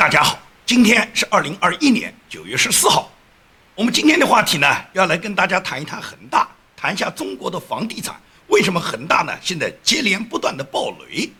大家好，今天是二零二一年九月十四号。我们今天的话题呢，要来跟大家谈一谈恒大，谈一下中国的房地产。为什么恒大呢？现在接连不断的暴雷。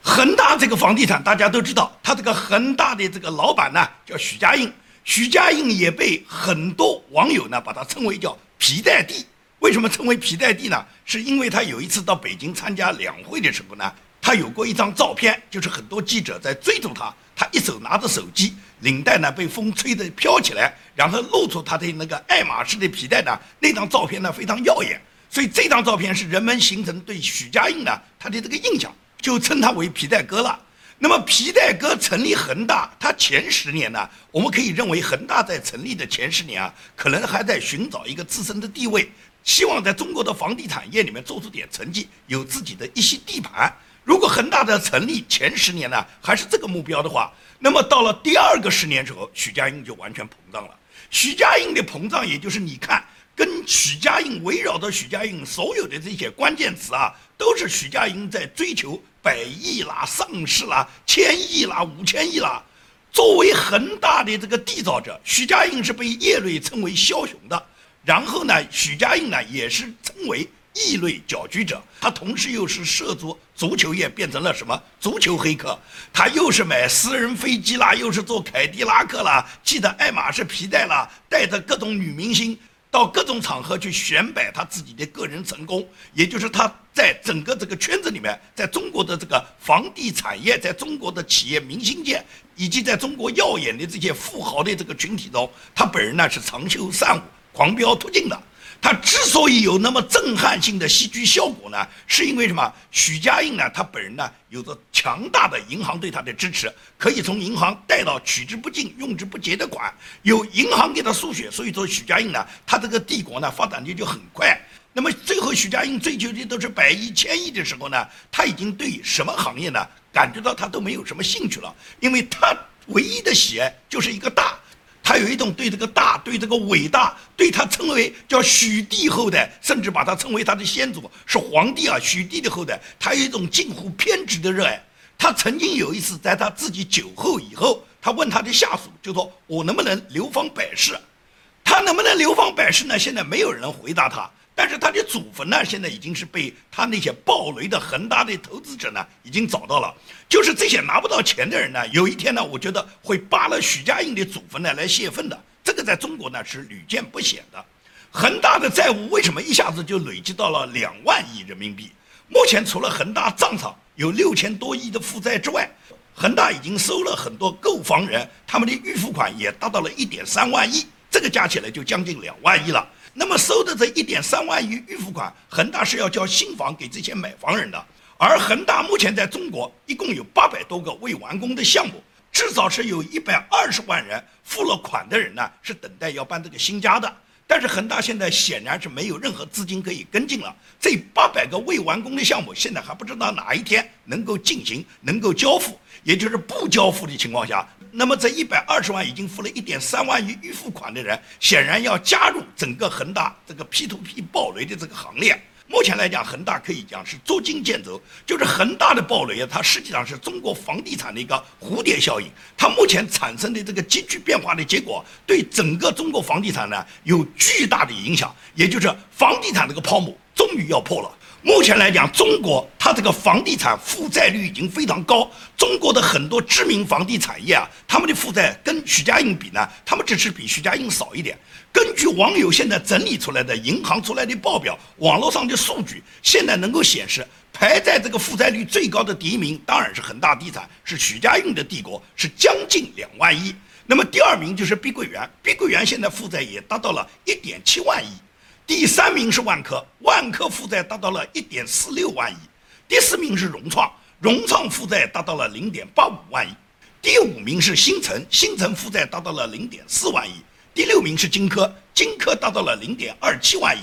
恒大这个房地产大家都知道，他这个恒大的这个老板呢叫许家印，许家印也被很多网友呢把他称为叫皮带弟。为什么称为皮带弟呢？是因为他有一次到北京参加两会的时候呢，他有过一张照片，就是很多记者在追逐他，他一手拿着手机，领带呢被风吹得飘起来，然后露出他的那个爱马仕的皮带呢，那张照片呢非常耀眼，所以这张照片是人们形成对许家印呢他的这个印象，就称他为皮带哥了。那么皮带哥成立恒大，他前十年呢，我们可以认为恒大在成立的前十年啊，可能还在寻找一个自身的地位。希望在中国的房地产业里面做出点成绩，有自己的一席地盘。如果恒大的成立前十年呢还是这个目标的话，那么到了第二个十年之后，许家印就完全膨胀了。许家印的膨胀，也就是你看，跟许家印围绕着许家印所有的这些关键词啊，都是许家印在追求百亿啦、上市啦、千亿啦、五千亿啦。作为恒大的这个缔造者，许家印是被业内称为枭雄的。然后呢，许家印呢也是称为异类搅局者，他同时又是涉足足球业，变成了什么足球黑客？他又是买私人飞机啦，又是坐凯迪拉克啦，系着爱马仕皮带啦，带着各种女明星到各种场合去显摆他自己的个人成功。也就是他在整个这个圈子里面，在中国的这个房地产业，在中国的企业明星界，以及在中国耀眼的这些富豪的这个群体中，他本人呢是长袖善舞。狂飙突进的，他之所以有那么震撼性的戏剧效果呢，是因为什么？许家印呢，他本人呢，有着强大的银行对他的支持，可以从银行贷到取之不尽、用之不竭的款，有银行给他输血，所以说许家印呢，他这个帝国呢，发展的就很快。那么最后许家印追求的都是百亿、千亿的时候呢，他已经对什么行业呢，感觉到他都没有什么兴趣了，因为他唯一的喜爱就是一个大。他有一种对这个大、对这个伟大、对他称为叫许帝后代，甚至把他称为他的先祖是皇帝啊，许帝的后代。他有一种近乎偏执的热爱。他曾经有一次在他自己酒后以后，他问他的下属，就说我能不能流芳百世？他能不能流芳百世呢？现在没有人回答他。但是他的祖坟呢，现在已经是被他那些暴雷的恒大的投资者呢，已经找到了。就是这些拿不到钱的人呢，有一天呢，我觉得会扒了许家印的祖坟呢来泄愤的。这个在中国呢是屡见不鲜的。恒大的债务为什么一下子就累积到了两万亿人民币？目前除了恒大账上有六千多亿的负债之外，恒大已经收了很多购房人，他们的预付款也达到了一点三万亿，这个加起来就将近两万亿了。那么收的这一点三万亿预付款，恒大是要交新房给这些买房人的。而恒大目前在中国一共有八百多个未完工的项目，至少是有一百二十万人付了款的人呢，是等待要搬这个新家的。但是恒大现在显然是没有任何资金可以跟进了。这八百个未完工的项目，现在还不知道哪一天能够进行、能够交付。也就是不交付的情况下，那么这一百二十万已经付了一点三万亿预付款的人，显然要加入整个恒大这个 P to P 暴雷的这个行列。目前来讲，恒大可以讲是捉襟见肘，就是恒大的暴雷啊，它实际上是中国房地产的一个蝴蝶效应。它目前产生的这个急剧变化的结果，对整个中国房地产呢有巨大的影响，也就是房地产这个泡沫终于要破了。目前来讲，中国它这个房地产负债率已经非常高。中国的很多知名房地产业啊，他们的负债跟许家印比呢，他们只是比许家印少一点。根据网友现在整理出来的银行出来的报表，网络上的数据，现在能够显示，排在这个负债率最高的第一名当然是恒大地产，是许家印的帝国，是将近两万亿。那么第二名就是碧桂园，碧桂园现在负债也达到了一点七万亿。第三名是万科，万科负债达到了一点四六万亿。第四名是融创，融创负债达到了零点八五万亿。第五名是新城，新城负债达到了零点四万亿。第六名是金科，金科达到了零点二七万亿。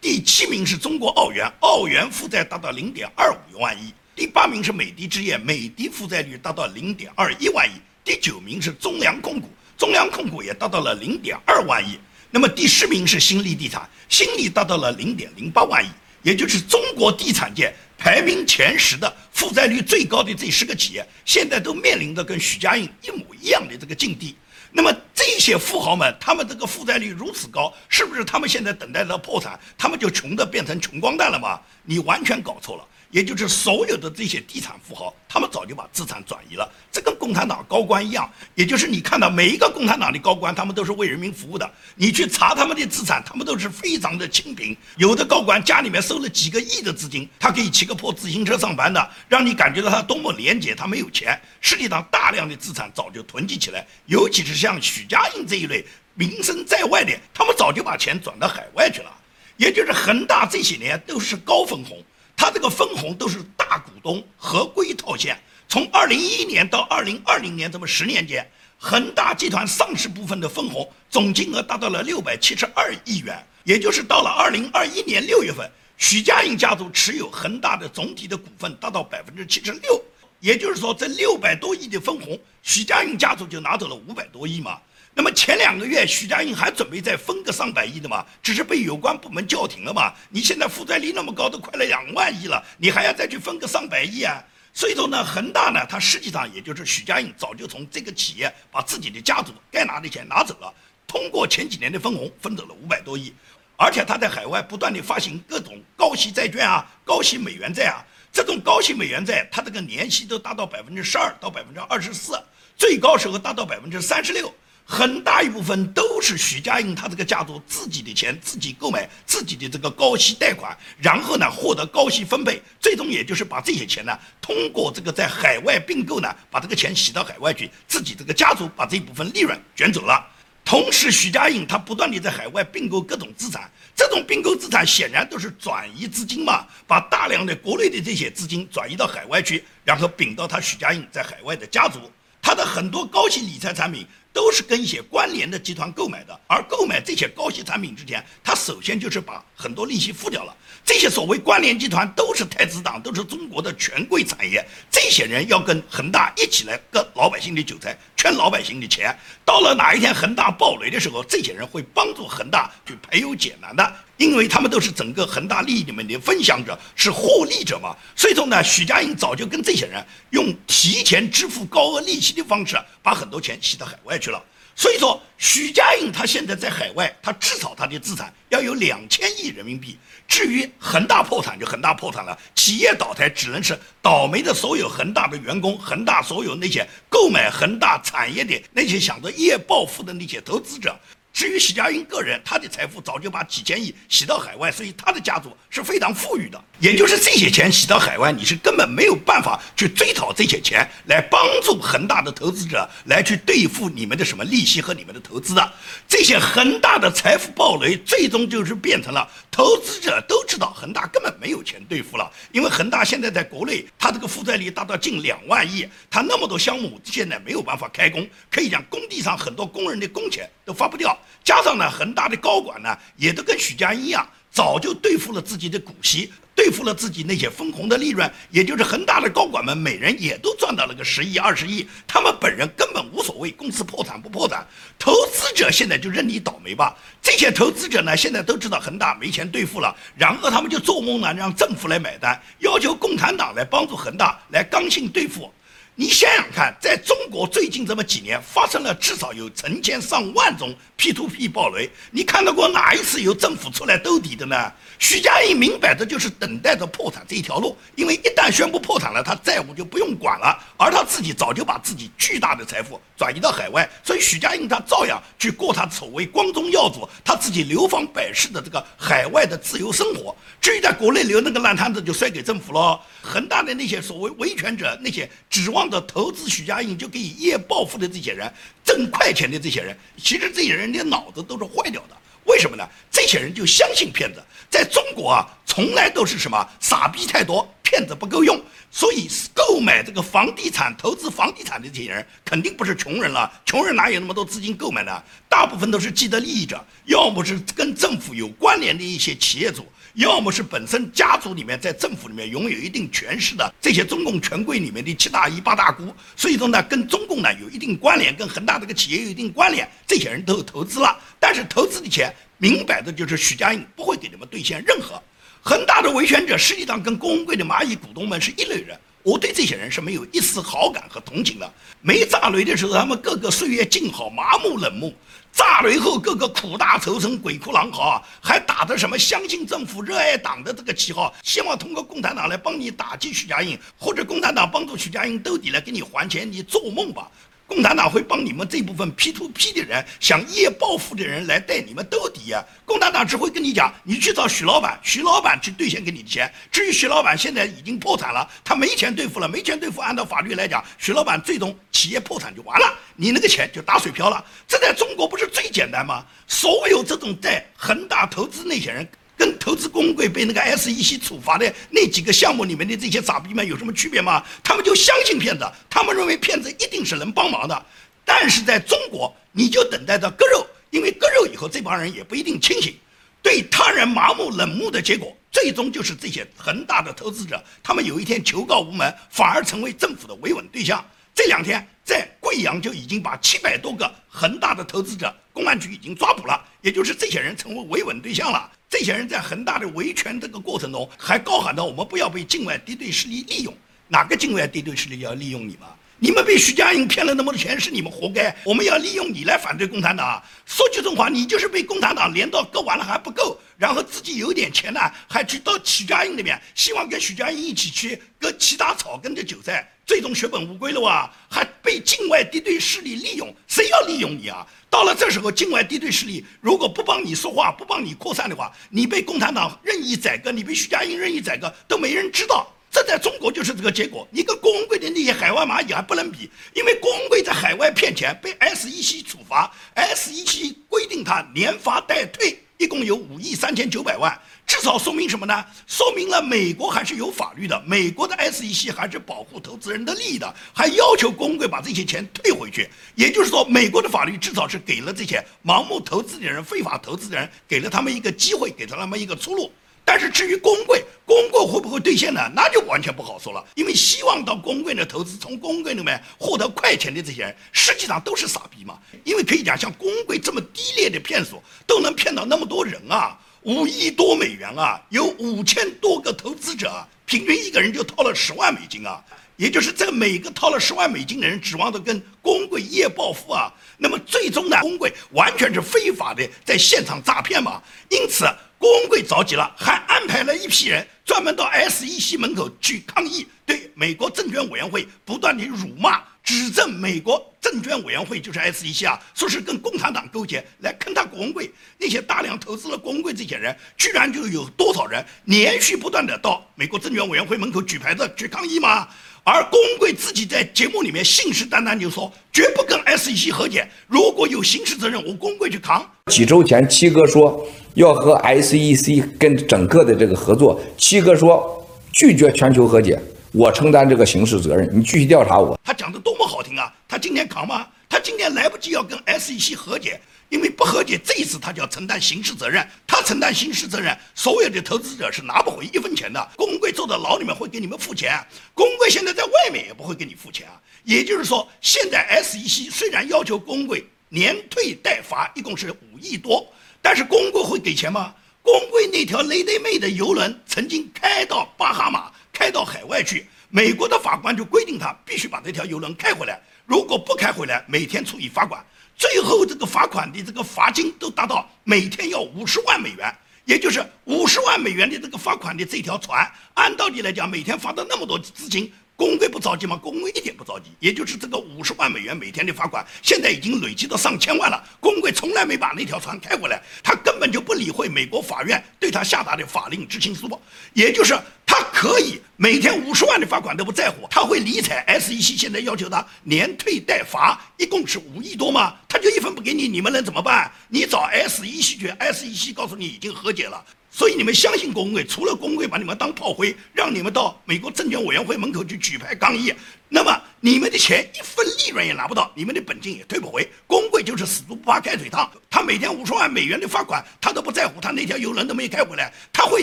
第七名是中国奥园，奥园负债达到零点二五万亿。第八名是美的置业，美的负债率达到零点二一万亿。第九名是中粮控股，中粮控股也达到了零点二万亿。那么第十名是新力地产，新力达到了零点零八万亿，也就是中国地产界排名前十的负债率最高的这十个企业，现在都面临着跟许家印一模一样的这个境地。那么这些富豪们，他们这个负债率如此高，是不是他们现在等待着破产，他们就穷的变成穷光蛋了吗？你完全搞错了。也就是所有的这些地产富豪，他们早就把资产转移了，这跟共产党高官一样。也就是你看到每一个共产党的高官，他们都是为人民服务的。你去查他们的资产，他们都是非常的清贫。有的高官家里面收了几个亿的资金，他可以骑个破自行车上班的，让你感觉到他多么廉洁。他没有钱，实际上大量的资产早就囤积起来。尤其是像许家印这一类名声在外的，他们早就把钱转到海外去了。也就是恒大这些年都是高分红。他这个分红都是大股东合规套现，从二零一一年到二零二零年这么十年间，恒大集团上市部分的分红总金额达到了六百七十二亿元，也就是到了二零二一年六月份，许家印家族持有恒大的总体的股份达到百分之七十六，也就是说这六百多亿的分红，许家印家族就拿走了五百多亿嘛。那么前两个月，许家印还准备再分个上百亿的嘛，只是被有关部门叫停了嘛。你现在负债率那么高，都快了两万亿了，你还要再去分个上百亿啊？所以说呢，恒大呢，它实际上也就是许家印早就从这个企业把自己的家族该拿的钱拿走了，通过前几年的分红分走了五百多亿，而且他在海外不断的发行各种高息债券啊、高息美元债啊，这种高息美元债，它这个年息都达到百分之十二到百分之二十四，最高时候达到百分之三十六。很大一部分都是许家印他这个家族自己的钱，自己购买自己的这个高息贷款，然后呢获得高息分配，最终也就是把这些钱呢通过这个在海外并购呢，把这个钱洗到海外去，自己这个家族把这一部分利润卷走了。同时，许家印他不断地在海外并购各种资产，这种并购资产显然都是转移资金嘛，把大量的国内的这些资金转移到海外去，然后并到他许家印在海外的家族，他的很多高息理财产品。都是跟一些关联的集团购买的，而购买这些高息产品之前，他首先就是把很多利息付掉了。这些所谓关联集团都是太子党，都是中国的权贵产业。这些人要跟恒大一起来割老百姓的韭菜，圈老百姓的钱。到了哪一天恒大暴雷的时候，这些人会帮助恒大去排忧解难的，因为他们都是整个恒大利益里面的分享者，是获利者嘛。所以说呢，许家印早就跟这些人用提前支付高额利息的方式，把很多钱吸到海外去了。所以说，许家印他现在在海外，他至少他的资产要有两千亿人民币。至于恒大破产就恒大破产了，企业倒台只能是倒霉的所有恒大的员工，恒大所有那些购买恒大产业的那些想着一夜暴富的那些投资者。至于许家印个人，他的财富早就把几千亿洗到海外，所以他的家族是非常富裕的。也就是这些钱洗到海外，你是根本没有办法去追讨这些钱，来帮助恒大的投资者来去兑付你们的什么利息和你们的投资的。这些恒大的财富暴雷，最终就是变成了投资者都知道恒大根本没有钱兑付了，因为恒大现在在国内，它这个负债率达到近两万亿，它那么多项目现在没有办法开工，可以讲工地上很多工人的工钱都发不掉。加上呢，恒大的高管呢，也都跟许家印一样，早就兑付了自己的股息，对付了自己那些分红的利润，也就是恒大的高管们每人也都赚到了个十亿、二十亿，他们本人根本无所谓公司破产不破产，投资者现在就任你倒霉吧。这些投资者呢，现在都知道恒大没钱兑付了，然后他们就做梦呢，让政府来买单，要求共产党来帮助恒大来刚性兑付。你想想看，在中国最近这么几年，发生了至少有成千上万种 P2P 暴雷，你看到过哪一次由政府出来兜底的呢？许家印明摆着就是等待着破产这一条路，因为一旦宣布破产了，他债务就不用管了，而他自己早就把自己巨大的财富转移到海外，所以许家印他照样去过他所谓光宗耀祖、他自己流芳百世的这个海外的自由生活。至于在国内留那个烂摊子，就甩给政府了。恒大的那些所谓维权者，那些指望。的投资许家印就可以一夜暴富的这些人，挣快钱的这些人，其实这些人的脑子都是坏掉的。为什么呢？这些人就相信骗子。在中国啊，从来都是什么傻逼太多，骗子不够用。所以购买这个房地产、投资房地产的这些人，肯定不是穷人了。穷人哪有那么多资金购买呢？大部分都是既得利益者，要么是跟政府有关联的一些企业主。要么是本身家族里面在政府里面拥有一定权势的这些中共权贵里面的七大姨八大姑，所以说呢，跟中共呢有一定关联，跟恒大这个企业有一定关联，这些人都投资了，但是投资的钱明摆着就是许家印不会给你们兑现任何。恒大的维权者实际上跟公贵的蚂蚁股东们是一类人。我对这些人是没有一丝好感和同情的。没炸雷的时候，他们个个岁月静好，麻木冷漠；炸雷后，个个苦大仇深，鬼哭狼嚎，还打着什么相信政府、热爱党的这个旗号，希望通过共产党来帮你打击许家印，或者共产党帮助许家印兜底来给你还钱，你做梦吧！共产党会帮你们这部分 P to P 的人，想一夜暴富的人来带你们兜底呀？共产党只会跟你讲，你去找许老板，许老板去兑现给你的钱。至于许老板现在已经破产了，他没钱兑付了，没钱兑付，按照法律来讲，许老板最终企业破产就完了，你那个钱就打水漂了。这在中国不是最简单吗？所有这种在恒大投资那些人。跟投资公会被那个 SEC 处罚的那几个项目里面的这些傻逼们有什么区别吗？他们就相信骗子，他们认为骗子一定是能帮忙的。但是在中国，你就等待着割肉，因为割肉以后这帮人也不一定清醒，对他人麻木冷漠的结果，最终就是这些恒大的投资者，他们有一天求告无门，反而成为政府的维稳对象。这两天在贵阳就已经把七百多个恒大的投资者，公安局已经抓捕了，也就是这些人成为维稳对象了。这些人在恒大的维权这个过程中，还高喊着我们不要被境外敌对势力利用。哪个境外敌对势力要利用你们？你们被徐家印骗了那么多钱，是你们活该。我们要利用你来反对共产党。说句真话，你就是被共产党连到割完了还不够，然后自己有点钱呢，还去到徐家印那边，希望跟徐家印一起去割其他草根的韭菜，最终血本无归了哇！还被境外敌对势力利用，谁要利用你啊？到了这时候，境外敌对势力如果不帮你说话，不帮你扩散的话，你被共产党任意宰割，你被徐家印任意宰割，都没人知道。这在中国就是这个结果。你跟郭文贵的那些海外蚂蚁还不能比，因为郭文贵在海外骗钱被 SEC 处罚，SEC 规定他连罚带退，一共有五亿三千九百万。至少说明什么呢？说明了美国还是有法律的，美国的 SEC 还是保护投资人的利益的，还要求公会把这些钱退回去。也就是说，美国的法律至少是给了这些盲目投资的人、非法投资的人，给了他们一个机会，给了他们一个出路。但是至于公会，公会会不会兑现呢？那就完全不好说了。因为希望到公会的投资，从公会里面获得快钱的这些人，实际上都是傻逼嘛。因为可以讲，像公会这么低劣的骗术，都能骗到那么多人啊。五亿多美元啊，有五千多个投资者，平均一个人就掏了十万美金啊，也就是这每个掏了十万美金的人，指望着跟公贵一夜暴富啊。那么最终呢，公贵完全是非法的在现场诈骗嘛。因此，公贵着急了，还安排了一批人专门到 SEC 门口去抗议，对美国证券委员会不断的辱骂。指证美国证券委员会就是 SEC 啊，说是跟共产党勾结来坑他国文贵，那些大量投资了国文贵这些人，居然就有多少人连续不断的到美国证券委员会门口举牌子去抗议吗？而公贵自己在节目里面信誓旦旦就说绝不跟 SEC 和解，如果有刑事责任，我公贵去扛。几周前七哥说要和 SEC 跟整个的这个合作，七哥说拒绝全球和解。我承担这个刑事责任，你继续调查我。他讲的多么好听啊！他今天扛吗？他今天来不及要跟 SEC 和解，因为不和解，这一次他就要承担刑事责任。他承担刑事责任，所有的投资者是拿不回一分钱的。公贵坐在牢里面会给你们付钱，公贵现在在外面也不会给你付钱啊。也就是说，现在 SEC 虽然要求公贵连退带罚，一共是五亿多，但是公贵会给钱吗？公贵那条雷德妹的游轮曾经开到巴哈马。开到海外去，美国的法官就规定他必须把这条游轮开回来，如果不开回来，每天处以罚款，最后这个罚款的这个罚金都达到每天要五十万美元，也就是五十万美元的这个罚款的这条船，按道理来讲，每天罚的那么多资金。公会不着急吗？公会一点不着急，也就是这个五十万美元每天的罚款，现在已经累积到上千万了。公会从来没把那条船开回来，他根本就不理会美国法院对他下达的法令执行书，也就是他可以每天五十万的罚款都不在乎，他会理睬 SEC 现在要求他连退带罚，一共是五亿多吗？他就一分不给你，你们能怎么办？你找 SEC 去，SEC 告诉你已经和解了。所以你们相信工会，除了工会把你们当炮灰，让你们到美国证券委员会门口去举牌抗议，那么你们的钱一分利润也拿不到，你们的本金也退不回。工会就是死猪不怕开水烫，他每天五十万美元的罚款，他都不在乎，他那条游轮都没开回来，他会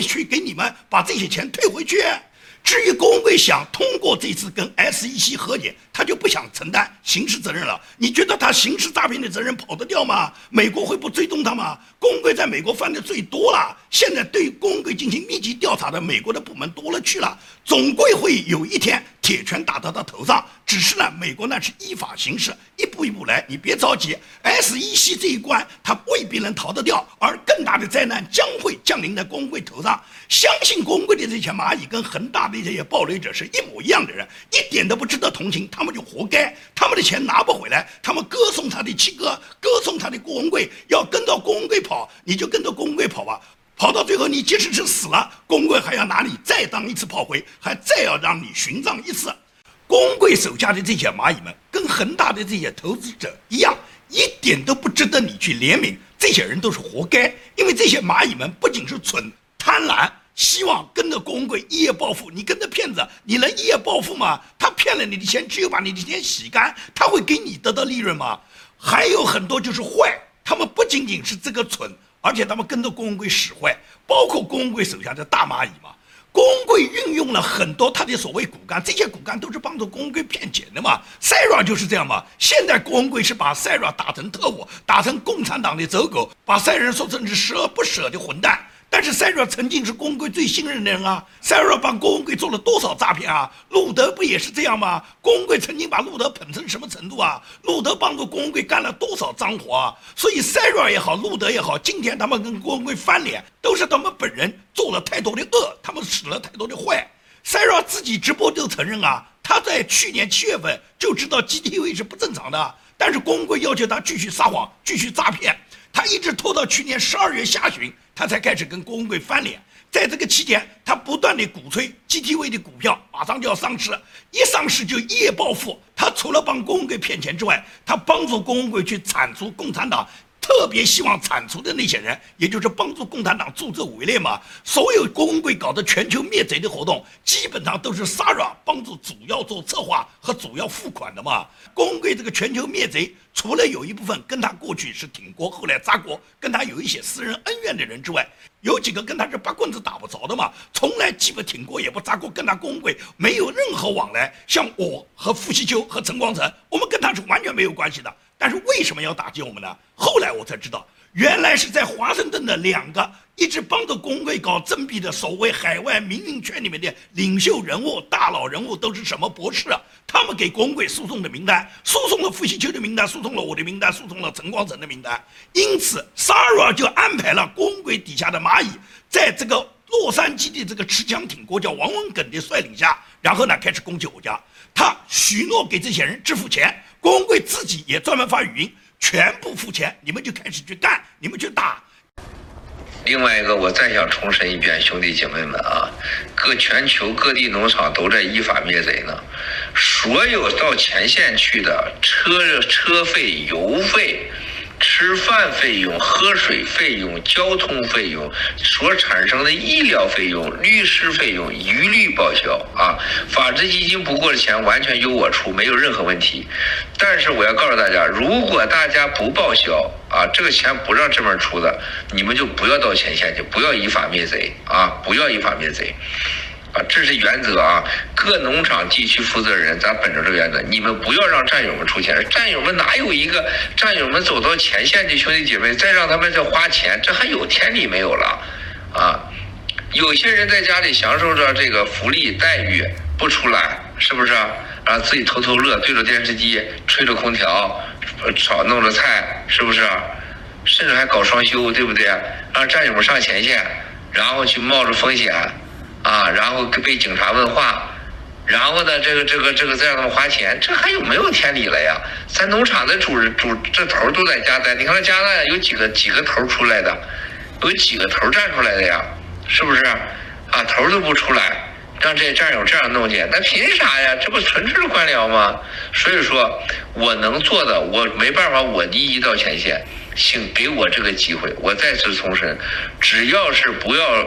去给你们把这些钱退回去。至于工会想通过这次跟 SEC 和解，他就不想承担刑事责任了。你觉得他刑事诈骗的责任跑得掉吗？美国会不追踪他吗？工会在美国犯的最多了，现在对工会进行密集调查的美国的部门多了去了，总归会有一天铁拳打到他头上。只是呢，美国那是依法行事，一步一步来，你别着急。SEC 这一关他未必能逃得掉，而更大的灾难将会降临在工会头上。相信工会的这些蚂蚁跟恒大的这些暴雷者是一模一样的人，一点都不值得同情，他们就活该，他们的钱拿不回来，他们歌颂他的七哥，歌颂他的郭文贵，要跟着郭文贵跑。你就跟着工会跑吧，跑到最后你即使是死了，工会还要拿你再当一次炮灰，还再要让你殉葬一次。工会手下的这些蚂蚁们，跟恒大的这些投资者一样，一点都不值得你去怜悯。这些人都是活该，因为这些蚂蚁们不仅是蠢、贪婪，希望跟着工会一夜暴富。你跟着骗子，你能一夜暴富吗？他骗了你的钱，只有把你的钱洗干，他会给你得到利润吗？还有很多就是坏。他们不仅仅是这个蠢，而且他们跟着郭文贵使坏，包括郭文贵手下的大蚂蚁嘛。郭文贵运用了很多他的所谓骨干，这些骨干都是帮助郭文贵骗钱的嘛。塞尔就是这样嘛。现在郭文贵是把塞尔打成特务，打成共产党的走狗，把塞人说成是十恶不赦的混蛋。但是塞若曾经是公贵最信任的人啊，塞若帮公贵做了多少诈骗啊？路德不也是这样吗？公贵曾经把路德捧成什么程度啊？路德帮助公贵干了多少脏活啊？所以塞若也好，路德也好，今天他们跟公贵翻脸，都是他们本人做了太多的恶，他们使了太多的坏。塞若自己直播就承认啊，他在去年七月份就知道 GTV 是不正常的，但是公贵要求他继续撒谎，继续诈骗。他一直拖到去年十二月下旬，他才开始跟郭文贵翻脸。在这个期间，他不断的鼓吹 GTV 的股票马上就要上市，一上市就一夜暴富。他除了帮郭文贵骗钱之外，他帮助郭文贵去铲除共产党。特别希望铲除的那些人，也就是帮助共产党助纣为虐嘛。所有郭文贵搞的全球灭贼的活动，基本上都是 s a r a 帮助主要做策划和主要付款的嘛。郭文贵这个全球灭贼，除了有一部分跟他过去是挺国，后来砸国，跟他有一些私人恩怨的人之外，有几个跟他是八棍子打不着的嘛，从来既不挺国也不砸国，跟他郭文贵没有任何往来。像我和傅西秋和陈光诚，我们跟他是完全没有关系的。但是为什么要打击我们呢？后来我才知道，原来是在华盛顿的两个一直帮着工会搞政变的所谓海外民营圈里面的领袖人物、大佬人物都是什么博士啊？他们给工会输送的名单，输送了傅西秋的名单，输送了我的名单，输送了陈光诚的名单。因此，Sara 就安排了工会底下的蚂蚁，在这个洛杉矶的这个持枪挺国叫王文耿的率领下，然后呢开始攻击我家。他许诺给这些人支付钱。工会自己也专门发语音，全部付钱，你们就开始去干，你们去打。另外一个，我再想重申一遍，兄弟姐妹们啊，各全球各地农场都在依法灭贼呢。所有到前线去的车车费、油费。吃饭费用、喝水费用、交通费用所产生的医疗费用、律师费用一律报销啊！法治基金不过的钱完全由我出，没有任何问题。但是我要告诉大家，如果大家不报销啊，这个钱不让这边出的，你们就不要到前线去，不要依法灭贼啊！不要依法灭贼。啊，这是原则啊！各农场地区负责人，咱本着这原则，你们不要让战友们出钱。战友们哪有一个战友们走到前线的兄弟姐妹，再让他们再花钱，这还有天理没有了？啊，有些人在家里享受着这个福利待遇，不出来，是不是？然后自己偷偷乐，对着电视机，吹着空调，炒弄着菜，是不是？甚至还搞双休，对不对？让战友们上前线，然后去冒着风险。啊，然后被警察问话，然后呢，这个这个这个再让他们花钱，这还有没有天理了呀？咱农场的主主这头都在加代，你看加代有几个几个头出来的，有几个头站出来的呀？是不是？啊，头都不出来，让这战友这样弄去，那凭啥呀？这不纯粹官僚吗？所以说，我能做的，我没办法，我第一到前线，请给我这个机会。我再次重申，只要是不要。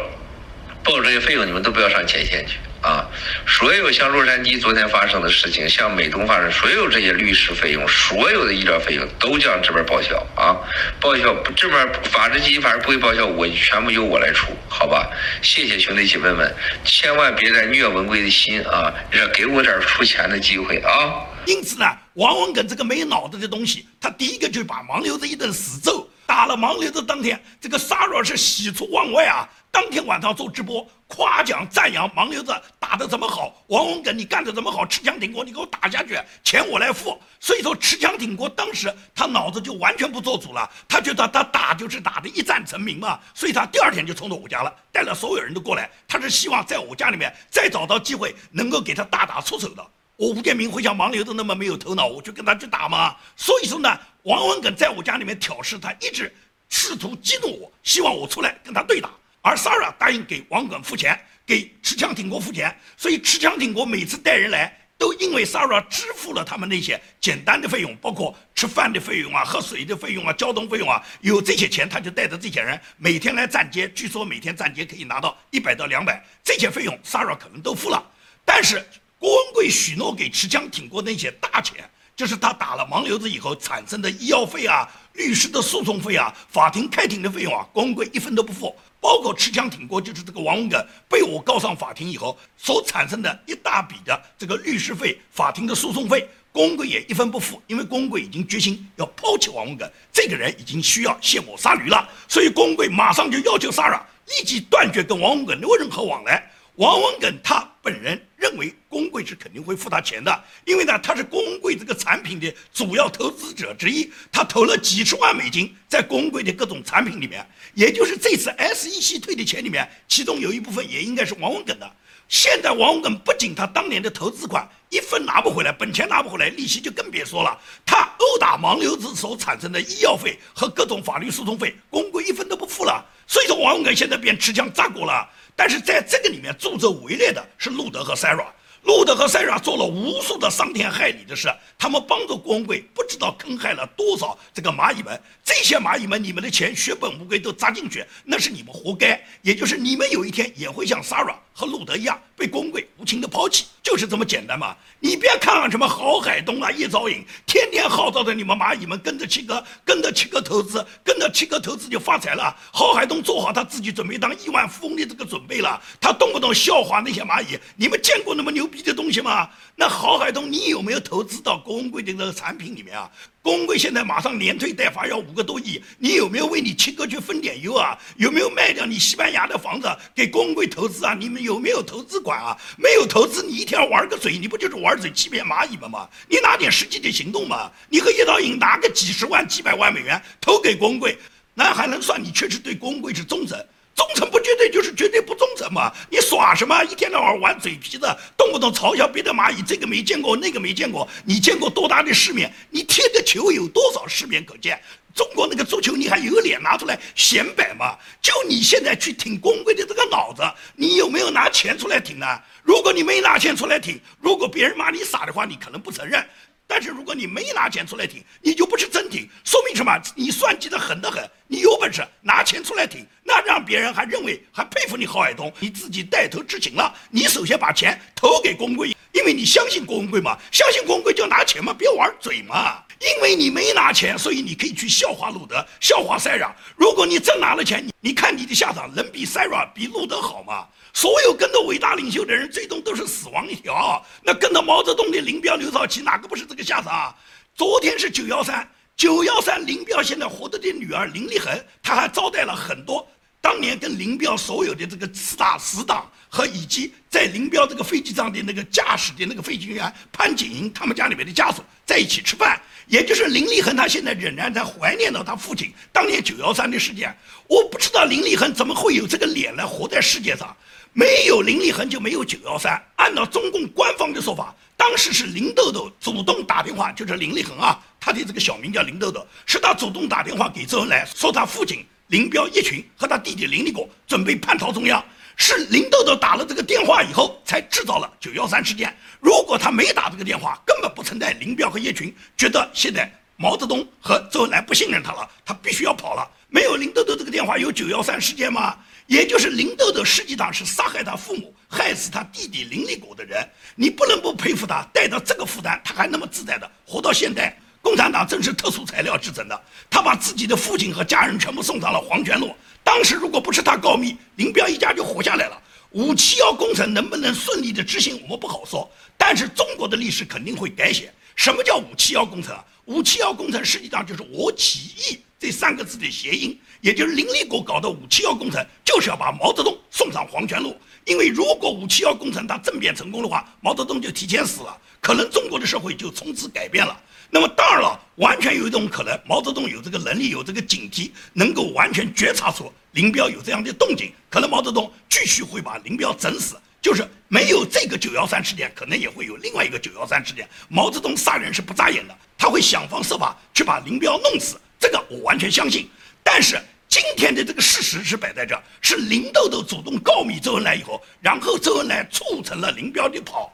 报这些费用，你们都不要上前线去啊，所有像洛杉矶昨天发生的事情，像美东发生所有这些律师费用，所有的医疗费用都将这边报销啊，报销这边法制基金反正不会报销，我全部由我来出，好吧？谢谢兄弟姐妹们，千万别再虐文贵的心啊，让给我点出钱的机会啊！因此呢，王文耿这个没脑子的东西，他第一个就把盲流子一顿死揍。打了盲流子当天，这个 Sara 是喜出望外啊！当天晚上做直播，夸奖赞扬盲流子打得这么好，王文耿你干得这么好，持枪挺过，你给我打下去，钱我来付。所以说持枪挺过，当时他脑子就完全不做主了，他觉得他打就是打的一战成名嘛，所以他第二天就冲到我家了，带了所有人都过来，他是希望在我家里面再找到机会，能够给他大打出手的。我吴建明会像盲流子那么没有头脑，我去跟他去打吗？所以说呢，王文耿在我家里面挑事，他一直试图激怒我，希望我出来跟他对打。而 Sara 答应给王耿付钱，给持枪挺国付钱，所以持枪挺国每次带人来，都因为 Sara 支付了他们那些简单的费用，包括吃饭的费用啊、喝水的费用啊、交通费用啊，有这些钱，他就带着这些人每天来站街，据说每天站街可以拿到一百到两百，这些费用 Sara 可能都付了，但是。郭文贵许诺给持枪挺过那些大钱，就是他打了盲流子以后产生的医药费啊、律师的诉讼费啊、法庭开庭的费用啊，郭文贵一分都不付。包括持枪挺过，就是这个王文耿被我告上法庭以后所产生的一大笔的这个律师费、法庭的诉讼费，公贵也一分不付，因为公贵已经决心要抛弃王文耿，这个人已经需要卸磨杀驴了，所以公贵马上就要求 Sara 立即断绝跟王文耿的任何往来。王文耿他本人认为公贵是肯定会付他钱的，因为呢他是公贵这个产品的主要投资者之一，他投了几十万美金在公贵的各种产品里面，也就是这次 SEC 退的钱里面，其中有一部分也应该是王文耿的。现在王文耿不仅他当年的投资款一分拿不回来，本钱拿不回来，利息就更别说了。他殴打盲流子所产生的医药费和各种法律诉讼费，公贵一分都不付了。所以说王文耿现在变持枪炸锅了。但是在这个里面助纣为虐的是路德和 Sara，路德和 Sara 做了无数的伤天害理的事，他们帮助光贵不知道坑害了多少这个蚂蚁们，这些蚂蚁们你们的钱血本无归都砸进去，那是你们活该，也就是你们有一天也会像 Sara 和路德一样被光贵无情的抛弃，就是这么简单嘛。你别看什么郝海东啊、叶兆颖，天天号召着你们蚂蚁们跟着七哥，跟着七哥投资，跟着七哥投资就发财了。郝海东做好他自己准备当亿万富翁的这个准备了，他动不动笑话那些蚂蚁。你们见过那么牛逼的东西吗？那郝海东，你有没有投资到郭文贵的这个产品里面啊？郭文贵现在马上连退带罚要五个多亿，你有没有为你七哥去分点忧啊？有没有卖掉你西班牙的房子给郭文贵投资啊？你们有没有投资管啊？没有投资，你一天玩个嘴，你不就是玩嘴欺骗蚂蚁们吗？你拿点实际的行动嘛！你和叶导颖拿个几十万、几百万美元投给郭文贵，那还能算你确实对郭文贵是忠诚？忠诚不绝对就是绝对不忠诚嘛？你耍什么？一天到晚玩嘴皮子，动不动嘲笑别的蚂蚁，这个没见过，那个没见过。你见过多大的世面？你踢的球有多少世面可见？中国那个足球，你还有脸拿出来显摆吗？就你现在去挺公贵的这个脑子，你有没有拿钱出来挺呢？如果你没拿钱出来挺，如果别人骂你傻的话，你可能不承认。但是如果你没拿钱出来挺，你就不是真挺，说明什么？你算计的狠的很。你有本事拿钱出来挺，那让别人还认为还佩服你郝海东，你自己带头执行了。你首先把钱投给郭文贵，因为你相信郭文贵嘛，相信郭文贵就拿钱嘛，别玩嘴嘛。因为你没拿钱，所以你可以去笑话路德，笑话塞拉。如果你真拿了钱，你你看你的下场能比塞拉比路德好吗？所有跟着伟大领袖的人，最终都是死亡一条。那跟着毛泽东的林彪、刘少奇，哪个不是这个下场？昨天是九幺三，九幺三，林彪现在活着的女儿林立恒，他还招待了很多当年跟林彪所有的这个四大死党和以及在林彪这个飞机上的那个驾驶的那个飞行员潘景寅他们家里面的家属在一起吃饭。也就是林立恒，他现在仍然在怀念着他父亲当年九幺三的事件。我不知道林立恒怎么会有这个脸来活在世界上。没有林立恒就没有九幺三。按照中共官方的说法，当时是林豆豆主动打电话，就是林立恒啊，他的这个小名叫林豆豆，是他主动打电话给周恩来，说他父亲林彪一群和他弟弟林立果准备叛逃中央。是林豆豆打了这个电话以后，才制造了九幺三事件。如果他没打这个电话，根本不存在林彪和叶群觉得现在毛泽东和周恩来不信任他了，他必须要跑了。没有林豆豆这个电话，有九幺三事件吗？也就是林豆豆实际上是杀害他父母、害死他弟弟林立果的人，你不能不佩服他，带着这个负担，他还那么自在的活到现在。共产党正是特殊材料制成的，他把自己的父亲和家人全部送上了黄泉路。当时如果不是他告密，林彪一家就活下来了。五七幺工程能不能顺利的执行，我们不好说，但是中国的历史肯定会改写。什么叫五七幺工程？五七幺工程实际上就是我起义这三个字的谐音。也就是林立国搞的五七幺工程，就是要把毛泽东送上黄泉路。因为如果五七幺工程他政变成功的话，毛泽东就提前死了，可能中国的社会就从此改变了。那么当然了，完全有一种可能，毛泽东有这个能力，有这个警惕，能够完全觉察出林彪有这样的动静，可能毛泽东继续会把林彪整死。就是没有这个九幺三事件，可能也会有另外一个九幺三事件。毛泽东杀人是不眨眼的，他会想方设法去把林彪弄死，这个我完全相信。但是。今天的这个事实是摆在这，是林豆豆主动告密周恩来以后，然后周恩来促成了林彪的跑。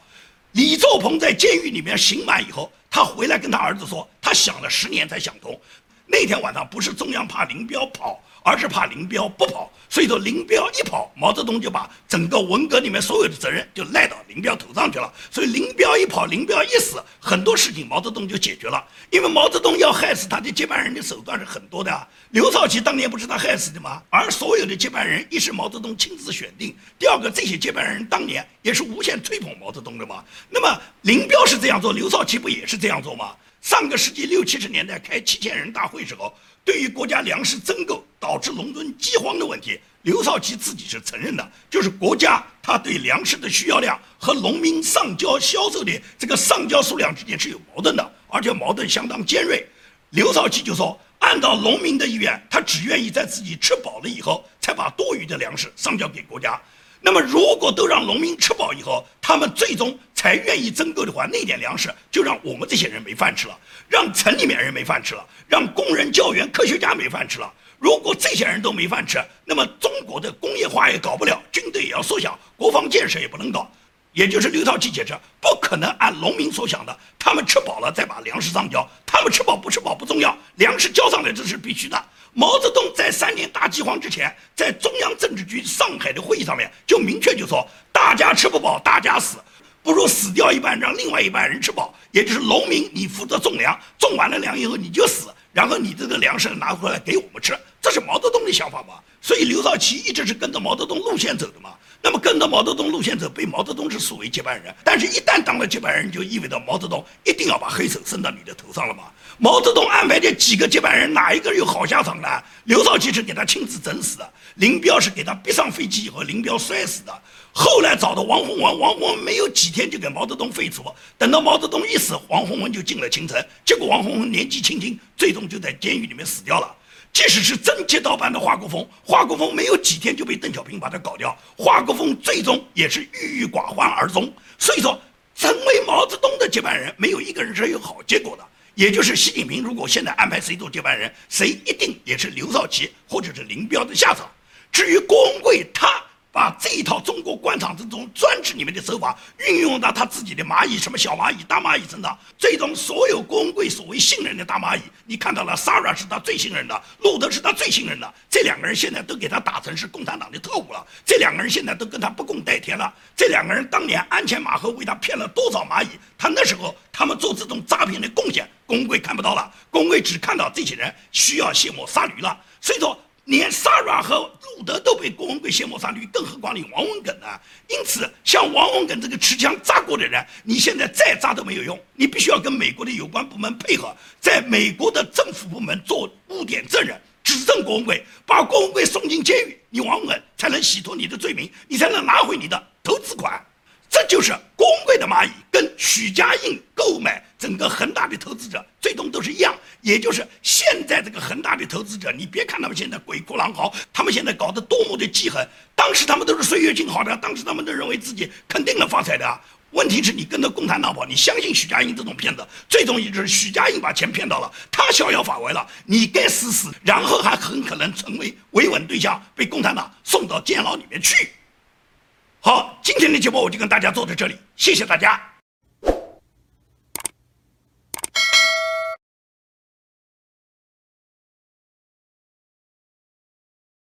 李作鹏在监狱里面刑满以后，他回来跟他儿子说，他想了十年才想通。那天晚上不是中央怕林彪跑。而是怕林彪不跑，所以说林彪一跑，毛泽东就把整个文革里面所有的责任就赖到林彪头上去了。所以林彪一跑，林彪一死，很多事情毛泽东就解决了。因为毛泽东要害死他的接班人的手段是很多的。刘少奇当年不是他害死的吗？而所有的接班人，一是毛泽东亲自选定，第二个这些接班人当年也是无限吹捧毛泽东的嘛。那么林彪是这样做，刘少奇不也是这样做吗？上个世纪六七十年代开七千人大会时候。对于国家粮食增购导致农村饥荒的问题，刘少奇自己是承认的，就是国家他对粮食的需要量和农民上交销售的这个上交数量之间是有矛盾的，而且矛盾相当尖锐。刘少奇就说，按照农民的意愿，他只愿意在自己吃饱了以后，才把多余的粮食上交给国家。那么，如果都让农民吃饱以后，他们最终才愿意增购的话，那点粮食就让我们这些人没饭吃了，让城里面人没饭吃了，让工人、教员、科学家没饭吃了。如果这些人都没饭吃，那么中国的工业化也搞不了，军队也要缩小，国防建设也不能搞。也就是刘少奇解释，不可能按农民所想的，他们吃饱了再把粮食上交，他们吃饱不吃饱不重要，粮食交上来这是必须的。毛泽东在三年大饥荒之前，在中央政治局上海的会议上面就明确就说：大家吃不饱，大家死，不如死掉一半，让另外一半人吃饱。也就是农民，你负责种粮，种完了粮以后你就死，然后你这个粮食拿回来给我们吃，这是毛泽东的想法嘛？所以刘少奇一直是跟着毛泽东路线走的嘛。那么跟着毛泽东路线走，被毛泽东是视为接班人。但是，一旦当了接班人，就意味着毛泽东一定要把黑手伸到你的头上了嘛？毛泽东安排的几个接班人，哪一个有好下场呢？刘少奇是给他亲自整死的，林彪是给他逼上飞机以后，林彪摔死的。后来找的王洪文，王洪文没有几天就给毛泽东废除。等到毛泽东一死，王洪文就进了京城。结果王洪文年纪轻轻，最终就在监狱里面死掉了。即使是真接刀班的华国锋，华国锋没有几天就被邓小平把他搞掉，华国锋最终也是郁郁寡欢而终。所以说，成为毛泽东的接班人，没有一个人是有好结果的。也就是习近平如果现在安排谁做接班人，谁一定也是刘少奇或者是林彪的下场。至于郭文贵，他。把这一套中国官场这种专制里面的手法运用到他自己的蚂蚁，什么小蚂蚁、大蚂蚁身上，最终所有郭文贵所谓信任的大蚂蚁，你看到了，Sara 是他最信任的，路德是他最信任的，这两个人现在都给他打成是共产党的特务了，这两个人现在都跟他不共戴天了，这两个人当年鞍前马后为他骗了多少蚂蚁，他那时候他们做这种诈骗的贡献，郭文贵看不到了，郭文贵只看到这些人需要卸磨杀驴了，所以说。连萨软和路德都被郭文贵卸磨杀驴，更何况你王文耿呢？因此，像王文耿这个持枪扎过的人，你现在再扎都没有用，你必须要跟美国的有关部门配合，在美国的政府部门做污点证人，指证郭文贵，把郭文贵送进监狱，你王文耿才能洗脱你的罪名，你才能拿回你的投资款。这就是郭文贵的蚂蚁跟许家印购买整个恒大的投资者，最终都是一样。也就是现在这个恒大的投资者，你别看他们现在鬼哭狼嚎，他们现在搞得多么的记恨，当时他们都是岁月静好的，当时他们都认为自己肯定能发财的。问题是你跟着共产党跑，你相信许家印这种骗子，最终也就是许家印把钱骗到了，他逍遥法外了，你该死死，然后还很可能成为维稳对象，被共产党送到监牢里面去。好，今天的节目我就跟大家做到这里，谢谢大家。